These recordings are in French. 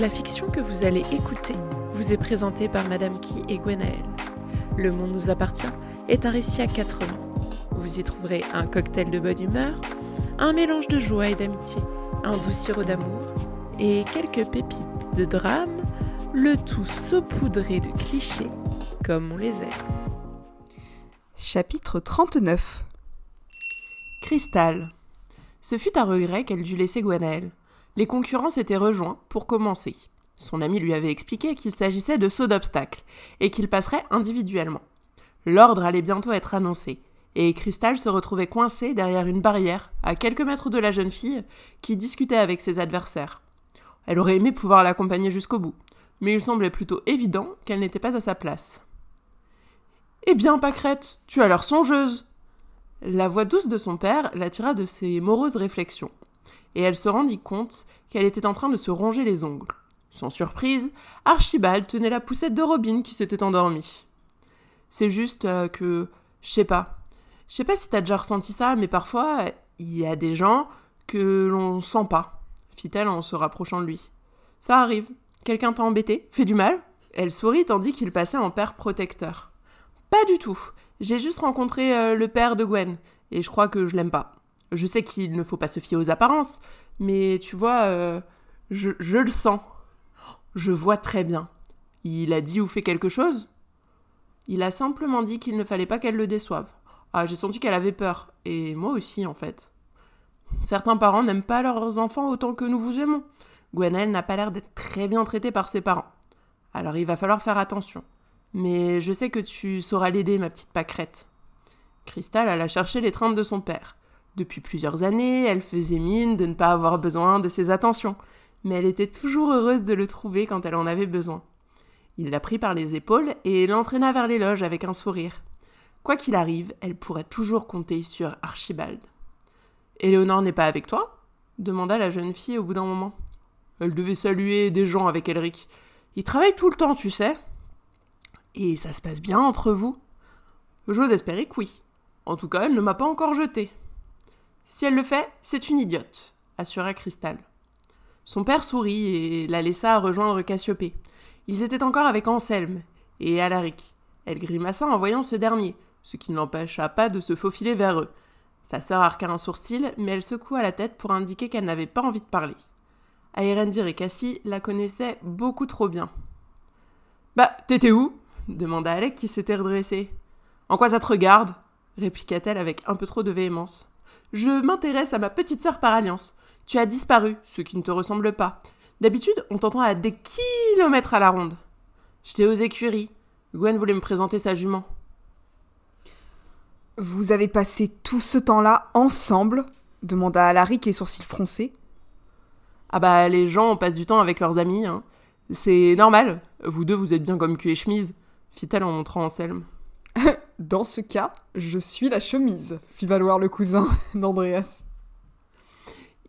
La fiction que vous allez écouter vous est présentée par Madame Key et Gwenaël. Le monde nous appartient est un récit à quatre mains. Vous y trouverez un cocktail de bonne humeur, un mélange de joie et d'amitié, un doux sirop d'amour et quelques pépites de drame, le tout saupoudré de clichés comme on les aime. Chapitre 39 Cristal. Ce fut à regret qu'elle dut laisser Gwenaël. Les concurrents s'étaient rejoints pour commencer. Son ami lui avait expliqué qu'il s'agissait de sauts d'obstacles et qu'ils passeraient individuellement. L'ordre allait bientôt être annoncé, et Cristal se retrouvait coincée derrière une barrière, à quelques mètres de la jeune fille, qui discutait avec ses adversaires. Elle aurait aimé pouvoir l'accompagner jusqu'au bout, mais il semblait plutôt évident qu'elle n'était pas à sa place. Eh bien, Pâquerette, tu as l'air songeuse La voix douce de son père l'attira de ses moroses réflexions et elle se rendit compte qu'elle était en train de se ronger les ongles. Sans surprise, Archibald tenait la poussette de Robin qui s'était endormie. C'est juste euh, que, je sais pas, je sais pas si t'as déjà ressenti ça, mais parfois il y a des gens que l'on sent pas, fit-elle en se rapprochant de lui. Ça arrive. Quelqu'un t'a embêté? Fait du mal? Elle sourit tandis qu'il passait en père protecteur. Pas du tout. J'ai juste rencontré euh, le père de Gwen, et je crois que je l'aime pas. Je sais qu'il ne faut pas se fier aux apparences, mais tu vois, euh, je, je le sens. Je vois très bien. Il a dit ou fait quelque chose? Il a simplement dit qu'il ne fallait pas qu'elle le déçoive. Ah, j'ai senti qu'elle avait peur, et moi aussi en fait. Certains parents n'aiment pas leurs enfants autant que nous vous aimons. Gwenelle n'a pas l'air d'être très bien traitée par ses parents. Alors il va falloir faire attention. Mais je sais que tu sauras l'aider, ma petite pâquerette. Cristal alla chercher l'étreinte de son père. Depuis plusieurs années, elle faisait mine de ne pas avoir besoin de ses attentions, mais elle était toujours heureuse de le trouver quand elle en avait besoin. Il la prit par les épaules et l'entraîna vers les loges avec un sourire. Quoi qu'il arrive, elle pourrait toujours compter sur Archibald. Éléonore n'est pas avec toi? demanda la jeune fille au bout d'un moment. Elle devait saluer des gens avec Elric. Il travaille tout le temps, tu sais. Et ça se passe bien entre vous? J'ose espérer que oui. En tout cas, elle ne m'a pas encore jeté. Si elle le fait, c'est une idiote, assura Cristal. Son père sourit et la laissa rejoindre Cassiopée. Ils étaient encore avec Anselme et Alaric. Elle grimaça en voyant ce dernier, ce qui ne l'empêcha pas de se faufiler vers eux. Sa sœur arqua un sourcil, mais elle secoua la tête pour indiquer qu'elle n'avait pas envie de parler. Aérendir et Cassie la connaissaient beaucoup trop bien. Bah, t'étais où? demanda Alec qui s'était redressé. En quoi ça te regarde? répliqua-t-elle avec un peu trop de véhémence. Je m'intéresse à ma petite sœur par alliance. Tu as disparu, ce qui ne te ressemble pas. D'habitude, on t'entend à des kilomètres à la ronde. J'étais aux écuries. Gwen voulait me présenter sa jument. Vous avez passé tout ce temps-là ensemble demanda Alaric les sourcils froncés. Ah bah, les gens passent du temps avec leurs amis. Hein. C'est normal. Vous deux, vous êtes bien comme cul et chemise, fit-elle en montrant Anselme. Dans ce cas, je suis la chemise, fit valoir le cousin d'Andreas.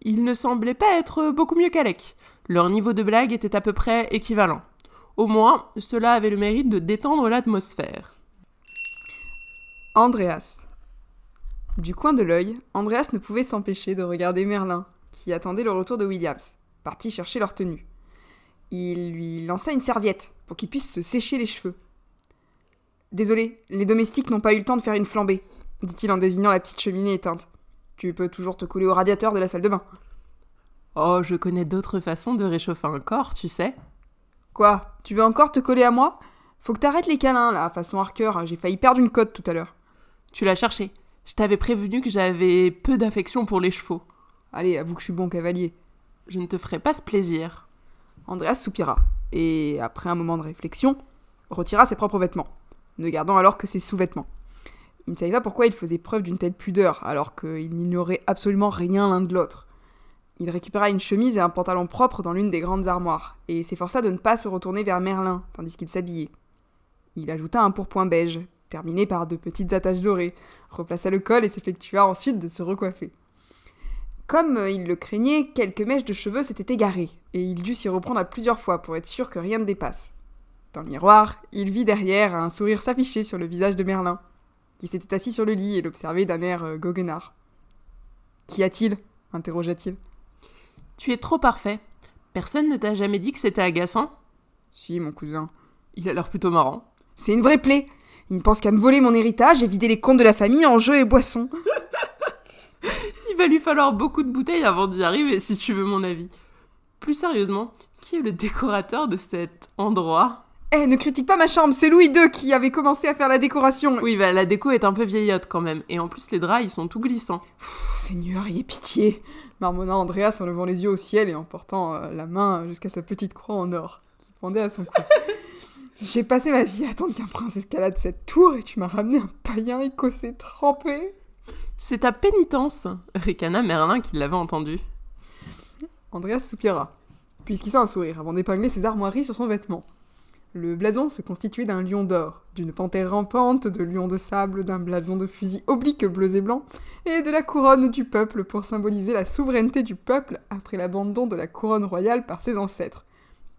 Il ne semblait pas être beaucoup mieux qu'Alec. Leur niveau de blague était à peu près équivalent. Au moins, cela avait le mérite de détendre l'atmosphère. Andreas. Du coin de l'œil, Andreas ne pouvait s'empêcher de regarder Merlin, qui attendait le retour de Williams, parti chercher leur tenue. Il lui lança une serviette pour qu'il puisse se sécher les cheveux. Désolé, les domestiques n'ont pas eu le temps de faire une flambée, dit-il en désignant la petite cheminée éteinte. Tu peux toujours te coller au radiateur de la salle de bain. Oh, je connais d'autres façons de réchauffer un corps, tu sais. Quoi Tu veux encore te coller à moi? Faut que t'arrêtes les câlins, là, façon Harker. J'ai failli perdre une côte tout à l'heure. Tu l'as cherché. Je t'avais prévenu que j'avais peu d'affection pour les chevaux. Allez, avoue que je suis bon cavalier. Je ne te ferai pas ce plaisir. Andreas soupira, et, après un moment de réflexion, retira ses propres vêtements ne gardant alors que ses sous-vêtements. Il ne savait pas pourquoi il faisait preuve d'une telle pudeur, alors qu'il n'ignorait absolument rien l'un de l'autre. Il récupéra une chemise et un pantalon propre dans l'une des grandes armoires, et s'efforça de ne pas se retourner vers Merlin, tandis qu'il s'habillait. Il ajouta un pourpoint beige, terminé par de petites attaches dorées, replaça le col et s'effectua ensuite de se recoiffer. Comme il le craignait, quelques mèches de cheveux s'étaient égarées, et il dut s'y reprendre à plusieurs fois pour être sûr que rien ne dépasse. Dans le miroir, il vit derrière un sourire s'afficher sur le visage de Merlin, qui s'était assis sur le lit et l'observait d'un air euh, goguenard. Qu'y a-t-il? interrogea-t-il. Tu es trop parfait. Personne ne t'a jamais dit que c'était agaçant Si, mon cousin. Il a l'air plutôt marrant. C'est une vraie plaie. Il ne pense qu'à me voler mon héritage et vider les comptes de la famille en jeux et boissons. Il va lui falloir beaucoup de bouteilles avant d'y arriver, si tu veux mon avis. Plus sérieusement, qui est le décorateur de cet endroit? Eh, ne critique pas ma chambre, c'est Louis II qui avait commencé à faire la décoration. Oui, bah, la déco est un peu vieillotte quand même, et en plus les draps ils sont tout glissants. Pff, Seigneur, ayez pitié. Marmonna Andreas en levant les yeux au ciel et en portant euh, la main jusqu'à sa petite croix en or qui pendait à son cou. J'ai passé ma vie à attendre qu'un prince escalade cette tour et tu m'as ramené un païen écossais trempé. C'est ta pénitence, ricana Merlin qui l'avait entendu. Andreas soupira, puis esquissa un sourire avant d'épingler ses armoiries sur son vêtement. Le blason se constituait d'un lion d'or, d'une panthère rampante, de lions de sable, d'un blason de fusil oblique bleus et blancs, et de la couronne du peuple pour symboliser la souveraineté du peuple après l'abandon de la couronne royale par ses ancêtres,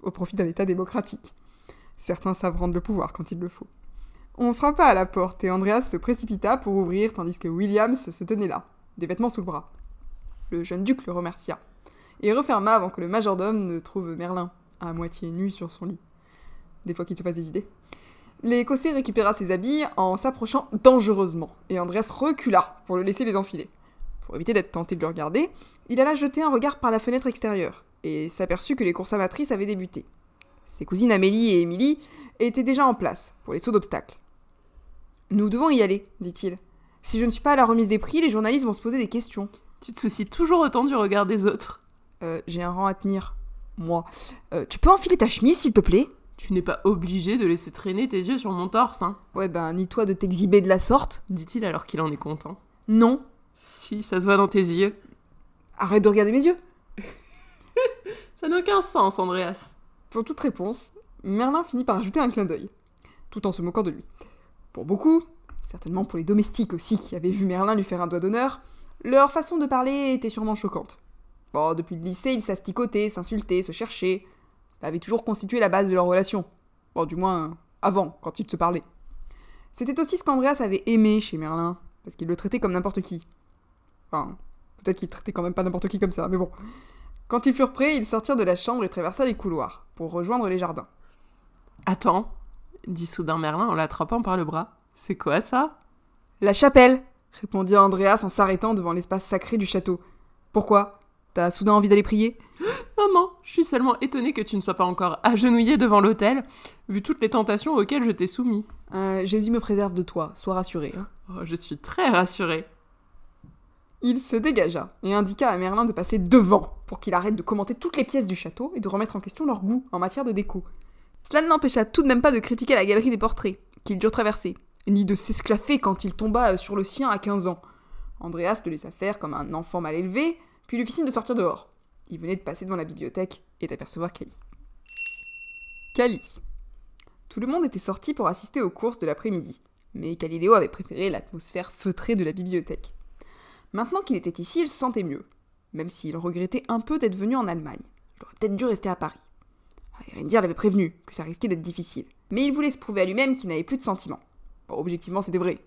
au profit d'un État démocratique. Certains savent rendre le pouvoir quand il le faut. On frappa à la porte et Andreas se précipita pour ouvrir tandis que Williams se tenait là, des vêtements sous le bras. Le jeune duc le remercia et referma avant que le majordome ne trouve Merlin, à moitié nu sur son lit. Des fois qu'il se fasse des idées. L'Écossais récupéra ses habits en s'approchant dangereusement, et Andreas recula pour le laisser les enfiler. Pour éviter d'être tenté de le regarder, il alla jeter un regard par la fenêtre extérieure, et s'aperçut que les courses amatrices avaient débuté. Ses cousines Amélie et Émilie étaient déjà en place pour les sauts d'obstacles. Nous devons y aller, dit-il. Si je ne suis pas à la remise des prix, les journalistes vont se poser des questions. Tu te soucies toujours autant du regard des autres. Euh, j'ai un rang à tenir. Moi. Euh, tu peux enfiler ta chemise, s'il te plaît? Tu n'es pas obligé de laisser traîner tes yeux sur mon torse, hein, Ouais, ben, ni toi de t'exhiber de la sorte. dit-il alors qu'il en est content. Non. Si, ça se voit dans tes yeux. Arrête de regarder mes yeux. Ça n'a aucun sens, Andreas. Pour toute réponse, Merlin finit par ajouter un clin d'œil, tout en se moquant de lui. Pour beaucoup, certainement pour les domestiques aussi qui avaient vu Merlin lui faire un doigt d'honneur, leur façon de parler était sûrement choquante. Bon, depuis le lycée, ils s'asticotaient, s'insultaient, se cherchaient. Ça avait toujours constitué la base de leur relation. Bon, du moins, avant, quand ils se parlaient. C'était aussi ce qu'Andreas avait aimé chez Merlin, parce qu'il le traitait comme n'importe qui. Enfin, peut-être qu'il traitait quand même pas n'importe qui comme ça, mais bon. Quand ils furent prêts, ils sortirent de la chambre et traversa les couloirs, pour rejoindre les jardins. Attends, dit soudain Merlin en l'attrapant par le bras. C'est quoi ça? La chapelle répondit Andreas en s'arrêtant devant l'espace sacré du château. Pourquoi? T'as soudain envie d'aller prier? Je suis seulement étonnée que tu ne sois pas encore agenouillé devant l'autel, vu toutes les tentations auxquelles je t'ai soumis. Euh, Jésus me préserve de toi, sois rassuré. hein. Oh, je suis très rassurée. Il se dégagea et indiqua à Merlin de passer devant pour qu'il arrête de commenter toutes les pièces du château et de remettre en question leur goût en matière de déco. Cela ne l'empêcha tout de même pas de critiquer la galerie des portraits qu'ils durent traverser, ni de s'esclaffer quand il tomba euh, sur le sien à 15 ans. Andreas le laissa faire comme un enfant mal élevé, puis lui fit signe de sortir dehors. Il venait de passer devant la bibliothèque et d'apercevoir Cali. Cali. Tout le monde était sorti pour assister aux courses de l'après-midi, mais Caliléo avait préféré l'atmosphère feutrée de la bibliothèque. Maintenant qu'il était ici, il se sentait mieux, même s'il regrettait un peu d'être venu en Allemagne. Il aurait peut-être dû rester à Paris. Erendir l'avait prévenu que ça risquait d'être difficile, mais il voulait se prouver à lui-même qu'il n'avait plus de sentiments. Bon, objectivement, c'était vrai,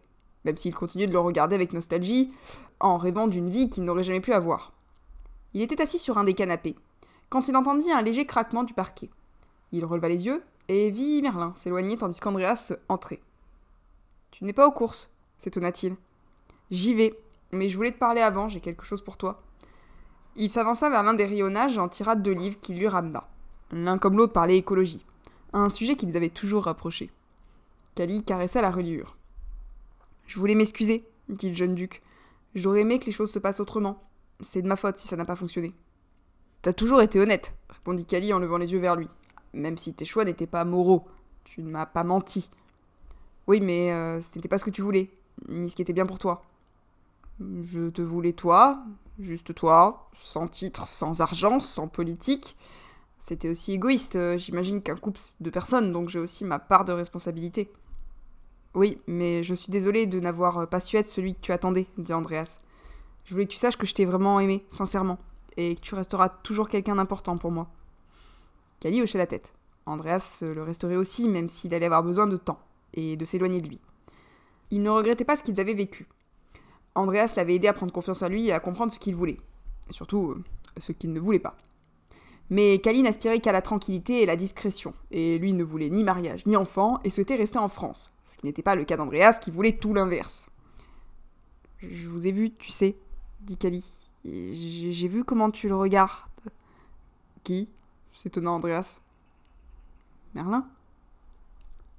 même s'il continuait de le regarder avec nostalgie, en rêvant d'une vie qu'il n'aurait jamais pu avoir. Il était assis sur un des canapés, quand il entendit un léger craquement du parquet. Il releva les yeux et vit Merlin s'éloigner tandis qu'Andreas entrait. Tu n'es pas aux courses, s'étonna-t-il. J'y vais, mais je voulais te parler avant, j'ai quelque chose pour toi. Il s'avança vers l'un des rayonnages et en tira deux livres qu'il lui ramena. L'un comme l'autre parlait écologie, un sujet qui les avait toujours rapprochés. Cali caressa la reliure. Je voulais m'excuser, dit le jeune duc. J'aurais aimé que les choses se passent autrement. C'est de ma faute si ça n'a pas fonctionné. T'as toujours été honnête, répondit Cali en levant les yeux vers lui. Même si tes choix n'étaient pas moraux. Tu ne m'as pas menti. Oui, mais euh, ce n'était pas ce que tu voulais, ni ce qui était bien pour toi. Je te voulais toi, juste toi, sans titre, sans argent, sans politique. C'était aussi égoïste, euh, j'imagine qu'un couple deux personnes, donc j'ai aussi ma part de responsabilité. Oui, mais je suis désolée de n'avoir pas su être celui que tu attendais, dit Andreas. Je voulais que tu saches que je t'ai vraiment aimé, sincèrement, et que tu resteras toujours quelqu'un d'important pour moi. Cali hochait la tête. Andreas le resterait aussi, même s'il allait avoir besoin de temps, et de s'éloigner de lui. Il ne regrettait pas ce qu'ils avaient vécu. Andreas l'avait aidé à prendre confiance en lui et à comprendre ce qu'il voulait, et surtout euh, ce qu'il ne voulait pas. Mais Kali n'aspirait qu'à la tranquillité et la discrétion, et lui ne voulait ni mariage ni enfant et souhaitait rester en France, ce qui n'était pas le cas d'Andreas qui voulait tout l'inverse. Je vous ai vu, tu sais, dit Kali. J'ai vu comment tu le regardes. Qui? S'étonna Andreas. Merlin?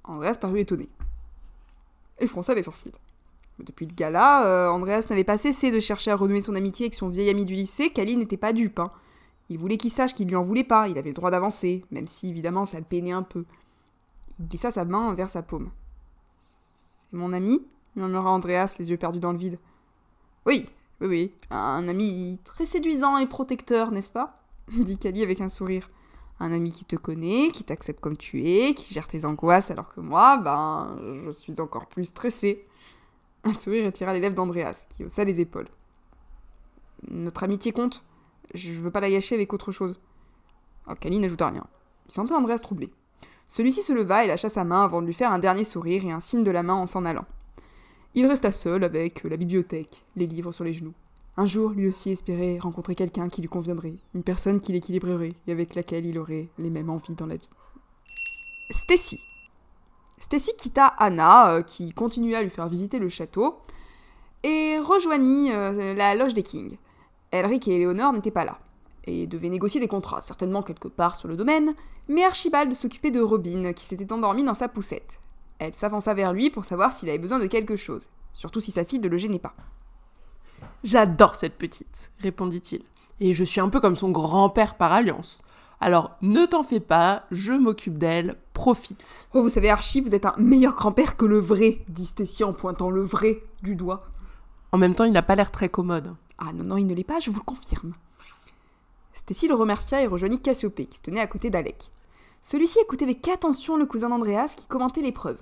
Andreas parut étonné. Et fronça les sourcils. depuis le gala, euh, Andreas n'avait pas cessé de chercher à renouer son amitié avec son vieil ami du lycée, Kali n'était pas dupe. Hein. Il voulait qu'il sache qu'il lui en voulait pas, il avait le droit d'avancer, même si évidemment ça le peinait un peu. Il glissa sa main vers sa paume. C'est mon ami murmura Andreas, les yeux perdus dans le vide. Oui, oui, oui, un ami très séduisant et protecteur, n'est-ce pas dit Kali avec un sourire. Un ami qui te connaît, qui t'accepte comme tu es, qui gère tes angoisses, alors que moi, ben, je suis encore plus stressée. Un sourire étira les lèvres d'Andreas, qui haussa les épaules. Notre amitié compte? Je veux pas la gâcher avec autre chose. Oh, Kali n'ajouta rien. Il sentait Andreas troublé. Celui-ci se leva et lâcha sa main avant de lui faire un dernier sourire et un signe de la main en s'en allant. Il resta seul avec la bibliothèque, les livres sur les genoux. Un jour, lui aussi espérait rencontrer quelqu'un qui lui conviendrait, une personne qui l'équilibrerait et avec laquelle il aurait les mêmes envies dans la vie. Stacy. Stacy quitta Anna, euh, qui continua à lui faire visiter le château, et rejoignit euh, la loge des Kings. Elric et Eleonore n'étaient pas là, et devaient négocier des contrats, certainement quelque part sur le domaine, mais Archibald s'occupait de Robin, qui s'était endormie dans sa poussette. Elle s'avança vers lui pour savoir s'il avait besoin de quelque chose, surtout si sa fille ne le gênait pas. J'adore cette petite, répondit-il, et je suis un peu comme son grand-père par alliance. Alors ne t'en fais pas, je m'occupe d'elle, profite. Oh, vous savez, Archie, vous êtes un meilleur grand-père que le vrai, dit Stécie en pointant le vrai du doigt. En même temps, il n'a pas l'air très commode. Ah non, non, il ne l'est pas, je vous le confirme. Stécie le remercia et rejoignit Cassiopée, qui se tenait à côté d'Alec. Celui-ci écoutait avec attention le cousin d'Andreas qui commentait l'épreuve.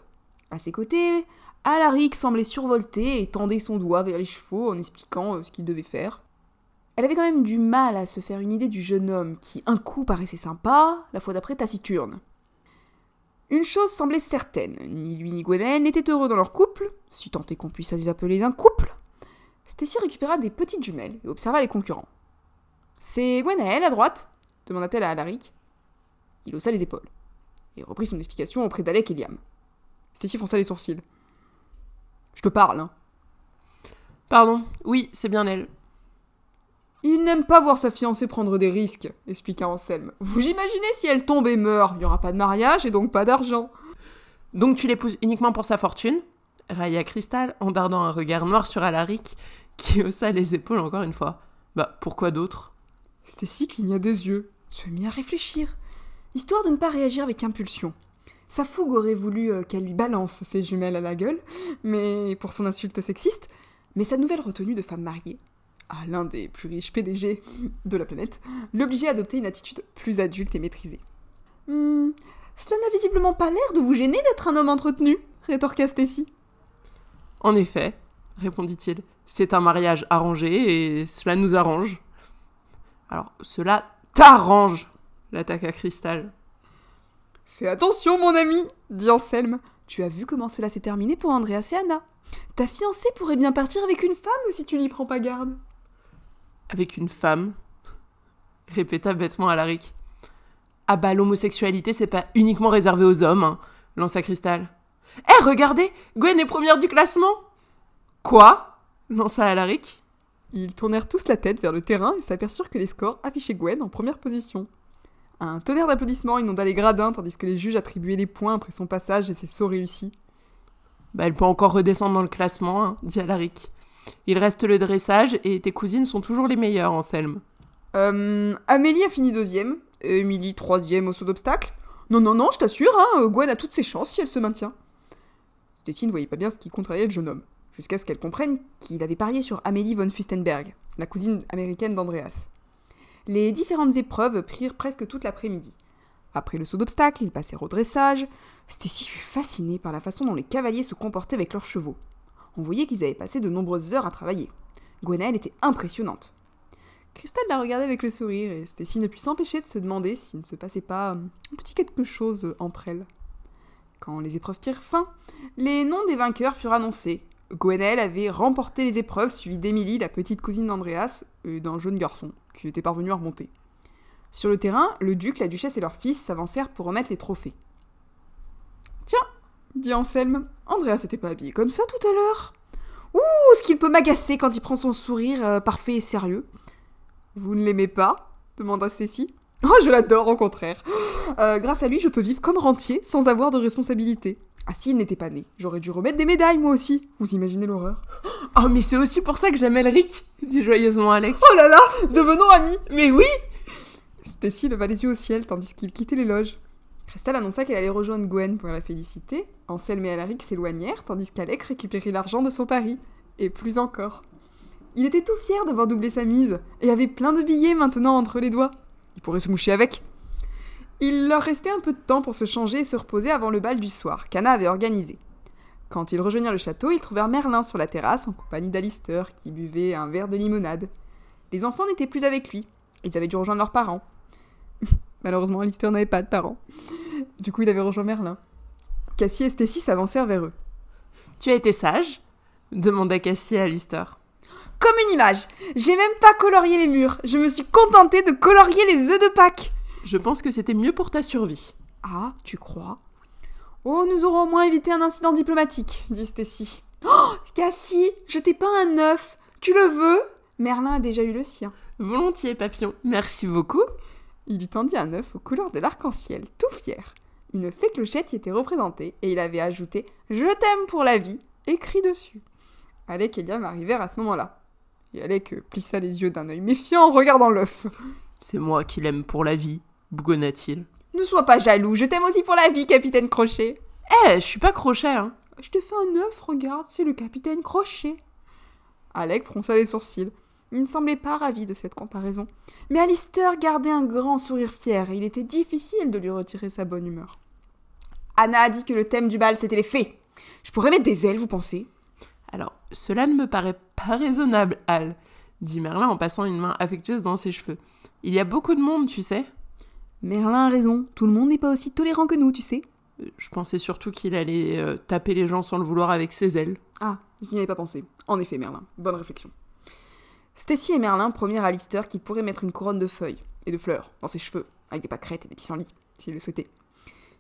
À ses côtés, Alaric semblait survolter et tendait son doigt vers les chevaux en expliquant euh, ce qu'il devait faire. Elle avait quand même du mal à se faire une idée du jeune homme qui, un coup, paraissait sympa, la fois d'après taciturne. Une chose semblait certaine, ni lui ni Gwenaël n'étaient heureux dans leur couple, si tant est qu'on puisse les appeler un couple. Stacy récupéra des petites jumelles et observa les concurrents. C'est Gwenaël à droite? demanda-t-elle à Alaric. Il haussa les épaules et reprit son explication auprès d'Alec et Liam. Stacy fronça les sourcils. Je te parle, hein. Pardon, oui, c'est bien elle. Il n'aime pas voir sa fiancée prendre des risques, expliqua Anselme. Vous imaginez si elle tombe et meurt, il n'y aura pas de mariage et donc pas d'argent. Donc tu l'épouses uniquement pour sa fortune? Railla Cristal en dardant un regard noir sur Alaric, qui haussa les épaules encore une fois. Bah, pourquoi d'autre? Stacy cligna des yeux, se mit à réfléchir, histoire de ne pas réagir avec impulsion. Sa fougue aurait voulu euh, qu'elle lui balance ses jumelles à la gueule, mais pour son insulte sexiste, mais sa nouvelle retenue de femme mariée, à l'un des plus riches PDG de la planète, l'obligeait à adopter une attitude plus adulte et maîtrisée. Hum, cela n'a visiblement pas l'air de vous gêner d'être un homme entretenu, rétorqua Stacy. En effet, répondit-il, c'est un mariage arrangé et cela nous arrange. Alors, cela t'arrange, l'attaqua Cristal. Fais attention, mon ami, dit Anselme. Tu as vu comment cela s'est terminé pour Andreas et Anna. Ta fiancée pourrait bien partir avec une femme si tu n'y prends pas garde. Avec une femme répéta bêtement Alaric. Ah bah l'homosexualité c'est pas uniquement réservé aux hommes, hein, lança Cristal. Eh regardez, Gwen est première du classement. Quoi? lança Alaric. Ils tournèrent tous la tête vers le terrain et s'aperçurent que les scores affichaient Gwen en première position. Un tonnerre d'applaudissements inonda les gradins tandis que les juges attribuaient les points après son passage et ses sauts réussis. Bah, elle peut encore redescendre dans le classement, hein, dit Alaric. Il reste le dressage et tes cousines sont toujours les meilleures, Anselme. Euh, Amélie a fini deuxième, Émilie troisième au saut d'obstacle. Non, non, non, je t'assure, hein, Gwen a toutes ses chances si elle se maintient. Stécie ne voyait pas bien ce qui contrariait le jeune homme, jusqu'à ce qu'elle comprenne qu'il avait parié sur Amélie von Fustenberg, la cousine américaine d'Andreas. Les différentes épreuves prirent presque toute l'après-midi. Après le saut d'obstacle, ils passèrent au dressage. Stacy fut fascinée par la façon dont les cavaliers se comportaient avec leurs chevaux. On voyait qu'ils avaient passé de nombreuses heures à travailler. Gwenaëlle était impressionnante. Christelle la regardait avec le sourire et Stacy ne put s'empêcher de se demander s'il ne se passait pas un petit quelque chose entre elles. Quand les épreuves tirent fin, les noms des vainqueurs furent annoncés. Gwenaëlle avait remporté les épreuves, suivie d'Émilie, la petite cousine d'Andreas, et d'un jeune garçon qui était parvenu à remonter. Sur le terrain, le duc, la duchesse et leur fils s'avancèrent pour remettre les trophées. Tiens, dit Anselme, Andrea s'était pas habillé comme ça tout à l'heure. Ouh, ce qu'il peut m'agacer quand il prend son sourire euh, parfait et sérieux? Vous ne l'aimez pas? demanda Cécile. Oh, je l'adore, au contraire. Euh, grâce à lui, je peux vivre comme rentier sans avoir de responsabilité. Ah, s'il n'était pas né, j'aurais dû remettre des médailles, moi aussi. Vous imaginez l'horreur Oh, mais c'est aussi pour ça que j'aime Elric, dit joyeusement Alex. Oh là là Devenons amis Mais oui Stacy leva les yeux au ciel tandis qu'il quittait les loges. Cristal annonça qu'elle allait rejoindre Gwen pour la féliciter. Anselme et Alaric s'éloignèrent tandis qu'Alec récupérait l'argent de son pari. Et plus encore. Il était tout fier d'avoir doublé sa mise et avait plein de billets maintenant entre les doigts. Il pourrait se moucher avec. Il leur restait un peu de temps pour se changer et se reposer avant le bal du soir qu'Anna avait organisé. Quand ils rejoignirent le château, ils trouvèrent Merlin sur la terrasse en compagnie d'Alister qui buvait un verre de limonade. Les enfants n'étaient plus avec lui. Ils avaient dû rejoindre leurs parents. Malheureusement, Alistair n'avait pas de parents. Du coup, il avait rejoint Merlin. Cassie et Stacy s'avancèrent vers eux. Tu as été sage? demanda Cassie à Alistair. Comme une image J'ai même pas colorié les murs Je me suis contentée de colorier les œufs de Pâques Je pense que c'était mieux pour ta survie. Ah, tu crois? Oh, nous aurons au moins évité un incident diplomatique, dit Stacy. Oh, Cassie, je t'ai pas un œuf Tu le veux? Merlin a déjà eu le sien. Volontiers, papillon. Merci beaucoup. Il lui tendit un œuf aux couleurs de l'arc-en-ciel, tout fier. Une fée clochette y était représentée et il avait ajouté Je t'aime pour la vie écrit dessus. Alec et Liam arrivèrent à ce moment-là. Et Alec plissa les yeux d'un œil méfiant en regardant l'œuf. C'est moi qui l'aime pour la vie, bougonna-t-il. Ne sois pas jaloux, je t'aime aussi pour la vie, capitaine Crochet. Eh, je suis pas crochet, hein. Je te fais un œuf, regarde, c'est le capitaine Crochet. Alec fronça les sourcils. Il ne semblait pas ravi de cette comparaison. Mais Alistair gardait un grand sourire fier et il était difficile de lui retirer sa bonne humeur. Anna a dit que le thème du bal c'était les fées. Je pourrais mettre des ailes, vous pensez? Alors, cela ne me paraît pas raisonnable, Al, dit Merlin en passant une main affectueuse dans ses cheveux. Il y a beaucoup de monde, tu sais. Merlin a raison, tout le monde n'est pas aussi tolérant que nous, tu sais. Je pensais surtout qu'il allait euh, taper les gens sans le vouloir avec ses ailes. Ah, je n'y avais pas pensé. En effet, Merlin, bonne réflexion. Stacy et Merlin promirent à Alistair qu'il pourrait mettre une couronne de feuilles et de fleurs dans ses cheveux, avec des pâquerettes et des pissenlits, s'il le souhaitait.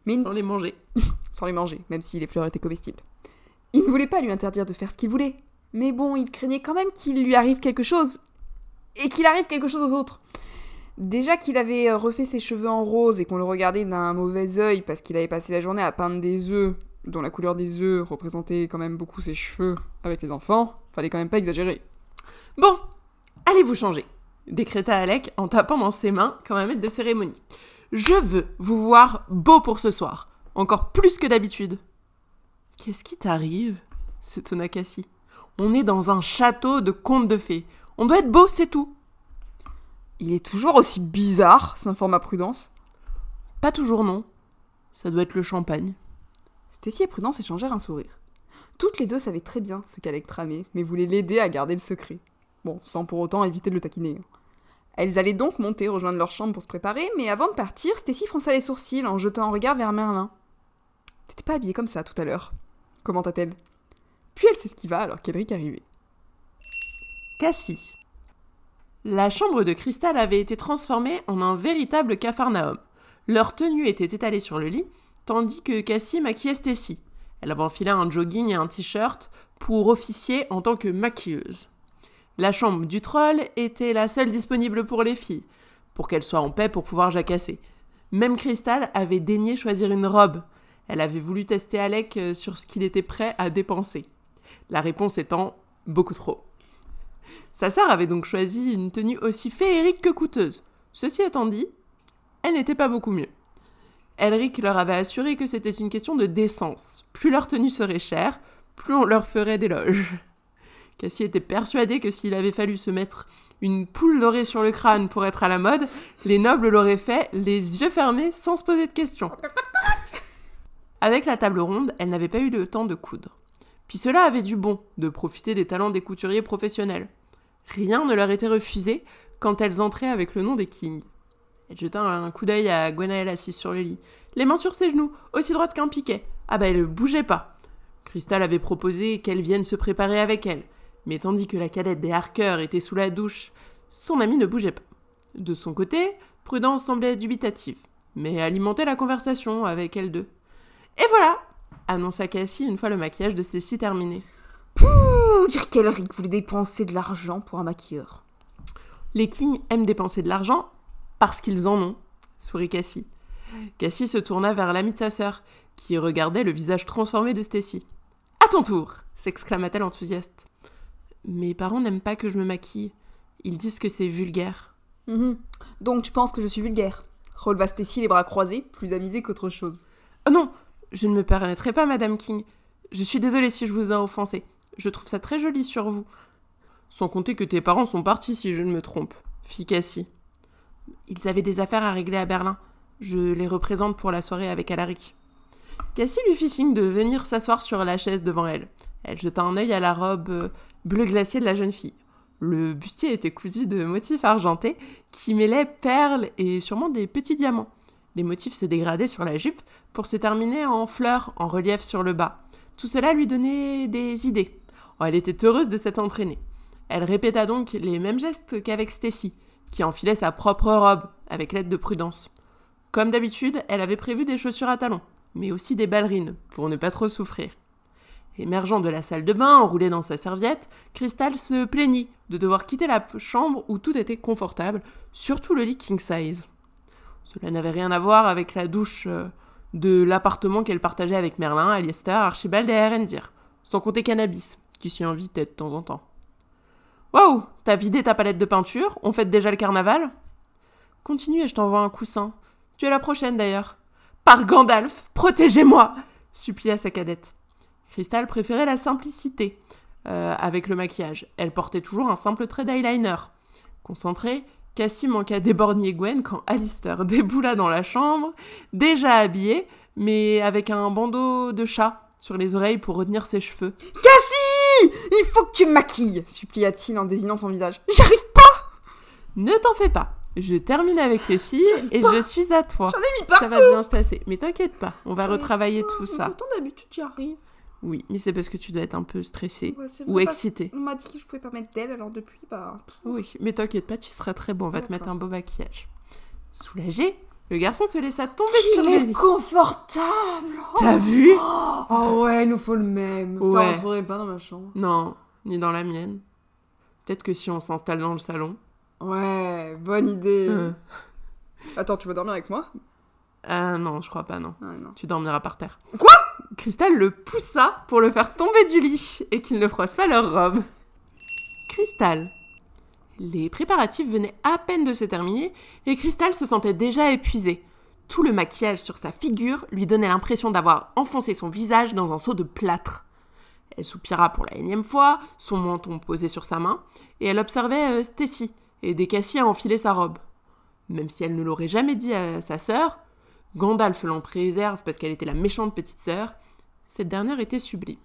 Mais il- Sans les manger. sans les manger, même si les fleurs étaient comestibles. Il ne voulait pas lui interdire de faire ce qu'il voulait, mais bon, il craignait quand même qu'il lui arrive quelque chose, et qu'il arrive quelque chose aux autres. Déjà qu'il avait euh, refait ses cheveux en rose et qu'on le regardait d'un mauvais œil parce qu'il avait passé la journée à peindre des œufs, dont la couleur des œufs représentait quand même beaucoup ses cheveux avec les enfants, fallait quand même pas exagérer. Bon, allez vous changer, décréta Alec en tapant dans ses mains comme un maître de cérémonie. Je veux vous voir beau pour ce soir, encore plus que d'habitude. Qu'est-ce qui t'arrive? s'étonna Cassie. On est dans un château de contes de fées. On doit être beau, c'est tout. Il est toujours aussi bizarre, s'informa Prudence. Pas toujours non. Ça doit être le champagne. Stacy et Prudence échangèrent un sourire. Toutes les deux savaient très bien ce qu'Alec tramait, mais voulaient l'aider à garder le secret. Bon, sans pour autant éviter de le taquiner. hein. Elles allaient donc monter rejoindre leur chambre pour se préparer, mais avant de partir, Stacy fronça les sourcils en jetant un regard vers Merlin. T'étais pas habillée comme ça tout à l'heure, commenta-t-elle. Puis elle s'esquiva alors qu'Elric arrivait. Cassie. La chambre de cristal avait été transformée en un véritable capharnaüm. Leur tenue était étalée sur le lit, tandis que Cassie maquillait Stacy. Elle avait enfilé un jogging et un t-shirt pour officier en tant que maquilleuse. La chambre du troll était la seule disponible pour les filles, pour qu'elles soient en paix pour pouvoir jacasser. Même Crystal avait daigné choisir une robe. Elle avait voulu tester Alec euh, sur ce qu'il était prêt à dépenser. La réponse étant beaucoup trop. Sa sœur avait donc choisi une tenue aussi féerique que coûteuse. Ceci étant dit, elle n'était pas beaucoup mieux. Elric leur avait assuré que c'était une question de décence. Plus leur tenue serait chère, plus on leur ferait d'éloges. Cassie était persuadée que s'il avait fallu se mettre une poule dorée sur le crâne pour être à la mode, les nobles l'auraient fait les yeux fermés sans se poser de questions. Avec la table ronde, elle n'avait pas eu le temps de coudre. Puis cela avait du bon de profiter des talents des couturiers professionnels. Rien ne leur était refusé quand elles entraient avec le nom des kings. Elle jeta un coup d'œil à Gwenaëlle assise sur le lit, les mains sur ses genoux, aussi droite qu'un piquet. Ah bah elle ne bougeait pas. Cristal avait proposé qu'elle vienne se préparer avec elle, mais tandis que la cadette des Harker était sous la douche, son amie ne bougeait pas. De son côté, Prudence semblait dubitative, mais alimentait la conversation avec elles deux. Et voilà annonça Cassie une fois le maquillage de Cécile terminé. Dire qu'elle voulait dépenser de l'argent pour un maquilleur. Les Kings aiment dépenser de l'argent parce qu'ils en ont, sourit Cassie. Cassie se tourna vers l'ami de sa sœur, qui regardait le visage transformé de Stacy. À ton tour s'exclama-t-elle enthousiaste. Mes parents n'aiment pas que je me maquille. Ils disent que c'est vulgaire. Mhm. Donc tu penses que je suis vulgaire releva Stacy les bras croisés, plus amusée qu'autre chose. Oh non, je ne me permettrai pas, Madame King. Je suis désolée si je vous ai offensé. Je trouve ça très joli sur vous. Sans compter que tes parents sont partis, si je ne me trompe, fit Cassie. Ils avaient des affaires à régler à Berlin. Je les représente pour la soirée avec Alaric. Cassie lui fit signe de venir s'asseoir sur la chaise devant elle. Elle jeta un œil à la robe euh, bleu glacier de la jeune fille. Le bustier était cousu de motifs argentés qui mêlaient perles et sûrement des petits diamants. Les motifs se dégradaient sur la jupe pour se terminer en fleurs en relief sur le bas. Tout cela lui donnait des idées. Oh, elle était heureuse de s'être entraînée. Elle répéta donc les mêmes gestes qu'avec Stacy, qui enfilait sa propre robe avec l'aide de Prudence. Comme d'habitude, elle avait prévu des chaussures à talons, mais aussi des ballerines, pour ne pas trop souffrir. Émergeant de la salle de bain, enroulée dans sa serviette, Crystal se plaignit de devoir quitter la chambre où tout était confortable, surtout le lit king size. Cela n'avait rien à voir avec la douche euh, de l'appartement qu'elle partageait avec Merlin, Alistair, Archibald et Erendir, sans compter Cannabis, qui s'y invitait de temps en temps. Waouh T'as vidé ta palette de peinture On fête déjà le carnaval? Continue et je t'envoie un coussin. Tu es la prochaine d'ailleurs. Par Gandalf, protégez-moi supplia sa cadette. Crystal préférait la simplicité euh, avec le maquillage. Elle portait toujours un simple trait d'eyeliner. Concentrée, Cassie manqua d'éborgner Gwen quand Alistair déboula dans la chambre, déjà habillé, mais avec un bandeau de chat sur les oreilles pour retenir ses cheveux. Cassie Il faut que tu me maquilles supplia-t-il en désignant son visage. J'arrive pas Ne t'en fais pas. Je termine avec les filles et je suis à toi. J'en ai mis partout Ça va bien se passer. Mais t'inquiète pas, on va retravailler pas. tout ça. Pourtant d'habitude j'y arrive. Oui, mais c'est parce que tu dois être un peu stressée Ouais, ou excitée. On m'a dit que je pouvais pas mettre d'elle, alors depuis, bah. Oui, mais t'inquiète pas, tu seras très bon. On va te mettre un beau maquillage. Soulagé, le garçon se laissa tomber sur Il le est lit. confortable T'as vu Oh ouais, il nous faut le même. Ça Ouais. rentrerait pas dans ma chambre. Non, ni dans la mienne. Peut-être que si on s'installe dans le salon. Ouais, bonne idée. Euh. Attends, tu veux dormir avec moi? Ah non, je crois pas, non. Ah non. Tu dormiras par terre. Quoi? Cristal le poussa pour le faire tomber du lit et qu'il ne froisse pas leur robe. Cristal. Les préparatifs venaient à peine de se terminer et Cristal se sentait déjà épuisée. Tout le maquillage sur sa figure lui donnait l'impression d'avoir enfoncé son visage dans un seau de plâtre. Elle soupira pour la énième fois, son menton posé sur sa main, et elle observait euh, Stacy, aider Cassie à enfiler sa robe. Même si elle ne l'aurait jamais dit à sa sœur, Gandalf l'en préserve parce qu'elle était la méchante petite sœur, cette dernière était sublime.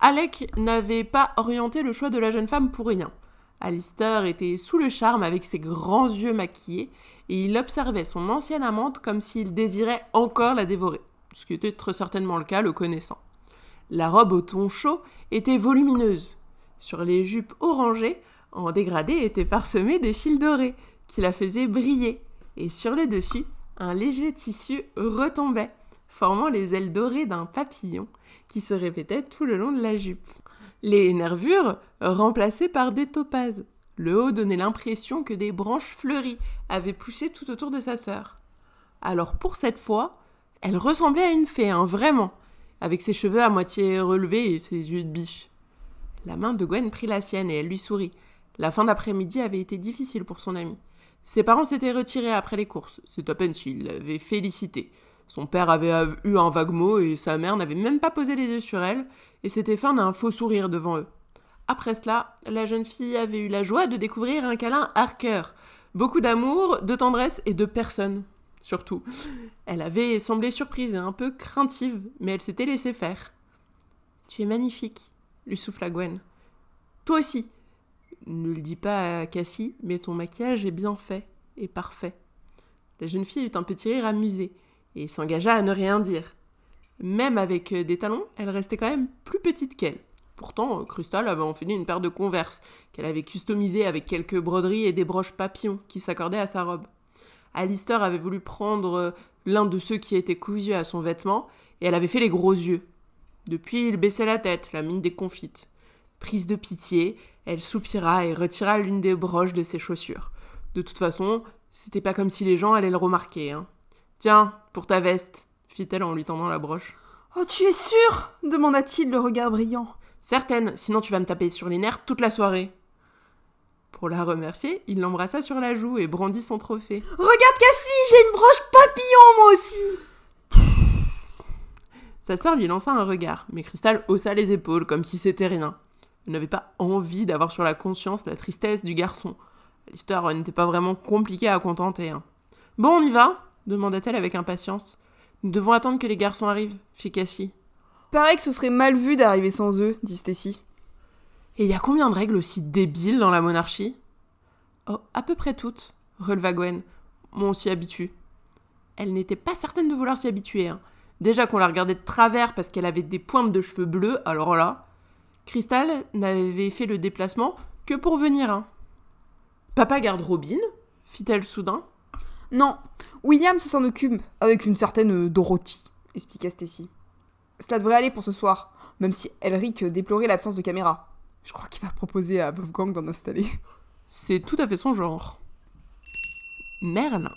Alec n'avait pas orienté le choix de la jeune femme pour rien. Alistair était sous le charme avec ses grands yeux maquillés et il observait son ancienne amante comme s'il désirait encore la dévorer, ce qui était très certainement le cas le connaissant. La robe au ton chaud était volumineuse. Sur les jupes orangées, en dégradé étaient parsemés des fils dorés qui la faisaient briller, et sur le dessus, un léger tissu retombait, formant les ailes dorées d'un papillon qui se répétait tout le long de la jupe. Les nervures remplacées par des topazes. Le haut donnait l'impression que des branches fleuries avaient poussé tout autour de sa sœur. Alors pour cette fois, elle ressemblait à une fée, hein, vraiment, avec ses cheveux à moitié relevés et ses yeux de biche. La main de Gwen prit la sienne et elle lui sourit. La fin d'après-midi avait été difficile pour son amie. Ses parents s'étaient retirés après les courses. C'est à peine s'il l'avait félicité. Son père avait av- eu un vague mot et sa mère n'avait même pas posé les yeux sur elle et s'était feint d'un faux sourire devant eux. Après cela, la jeune fille avait eu la joie de découvrir un câlin Harker. Beaucoup d'amour, de tendresse et de personne, surtout. Elle avait semblé surprise et un peu craintive, mais elle s'était laissée faire. Tu es magnifique, lui souffla Gwen. Toi aussi. Ne le dis pas à Cassie, mais ton maquillage est bien fait et parfait. La jeune fille eut un petit rire amusé et s'engagea à ne rien dire. Même avec euh, des talons, elle restait quand même plus petite qu'elle. Pourtant, euh, Crystal avait enfilé une paire de converses qu'elle avait customisées avec quelques broderies et des broches papillons qui s'accordaient à sa robe. Alistair avait voulu prendre euh, l'un de ceux qui étaient cousus à son vêtement, et elle avait fait les gros yeux. Depuis, il baissait la tête, la mine déconfite. Prise de pitié, elle soupira et retira l'une des broches de ses chaussures. De toute façon, c'était pas comme si les gens allaient le remarquer. Hein. Tiens, pour ta veste, fit-elle en lui tendant la broche. Oh, tu es sûr demanda-t-il, le regard brillant. Certaine, sinon tu vas me taper sur les nerfs toute la soirée. Pour la remercier, il l'embrassa sur la joue et brandit son trophée. Regarde, Cassie, j'ai une broche papillon, moi aussi Sa sœur lui lança un regard, mais Cristal haussa les épaules comme si c'était rien. Elle n'avait pas envie d'avoir sur la conscience la tristesse du garçon. L'histoire n'était pas vraiment compliquée à contenter. Hein. Bon, on y va demanda-t-elle avec impatience. Nous devons attendre que les garçons arrivent, fit Cassie. Paraît que ce serait mal vu d'arriver sans eux, dit Stacy. Et il y a combien de règles aussi débiles dans la monarchie? Oh, à peu près toutes, releva Gwen. Bon, on s'y habitue. Elle n'était pas certaine de vouloir s'y habituer. Hein. Déjà qu'on la regardait de travers parce qu'elle avait des pointes de cheveux bleus, alors là. Crystal n'avait fait le déplacement que pour venir. Hein. Papa garde Robin? fit-elle soudain. Non, William s'en occupe avec une certaine Dorothy, expliqua Stacy. Cela devrait aller pour ce soir, même si Elric déplorait l'absence de caméra. Je crois qu'il va proposer à Wolfgang d'en installer. C'est tout à fait son genre. Merlin.